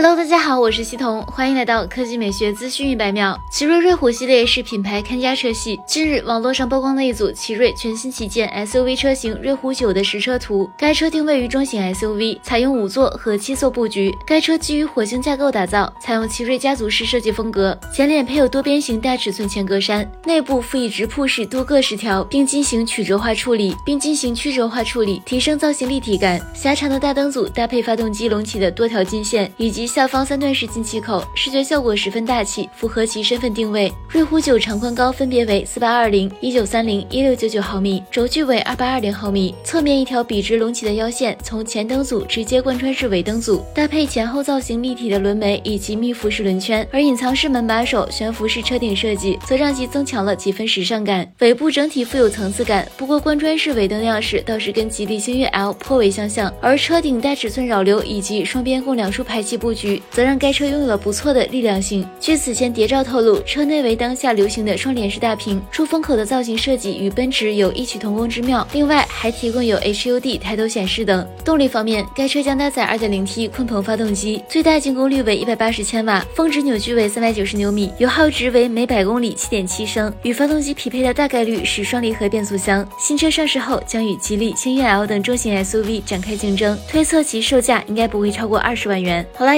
Hello，大家好，我是西彤，欢迎来到科技美学资讯一百秒。奇瑞瑞虎系列是品牌看家车系。近日，网络上曝光了一组奇瑞全新旗舰 SUV 车型瑞虎9的实车图。该车定位于中型 SUV，采用五座和七座布局。该车基于火星架构打造，采用奇瑞家族式设计风格。前脸配有多边形大尺寸前格栅，内部辅以直瀑式多个饰条，并进行曲折化处理，并进行曲折化处理，提升造型立体感。狭长的大灯组搭配发动机隆起的多条金线，以及下方三段式进气口，视觉效果十分大气，符合其身份定位。瑞虎9长宽高分别为四八二零、一九三零、一六九九毫米，轴距为二八二零毫米。侧面一条笔直隆起的腰线从前灯组直接贯穿至尾灯组，搭配前后造型立体的轮眉以及密辐式轮圈，而隐藏式门把手、悬浮式车顶设计则让其增强了几分时尚感。尾部整体富有层次感，不过贯穿式尾灯样式倒是跟吉利星越 L 颇为相像，而车顶带尺寸扰流以及双边共两出排气布局。局则让该车拥有了不错的力量性。据此前谍照透露，车内为当下流行的双联式大屏，出风口的造型设计与奔驰有异曲同工之妙。另外还提供有 HUD 抬头显示等。动力方面，该车将搭载 2.0T 鲲鹏发动机，最大净功率为180千瓦，峰值扭矩为390牛米，油耗值为每百公里7.7升。与发动机匹配的大概率是双离合变速箱。新车上市后将与吉利星越 L 等中型 SUV 展开竞争，推测其售价应该不会超过二十万元。好啦，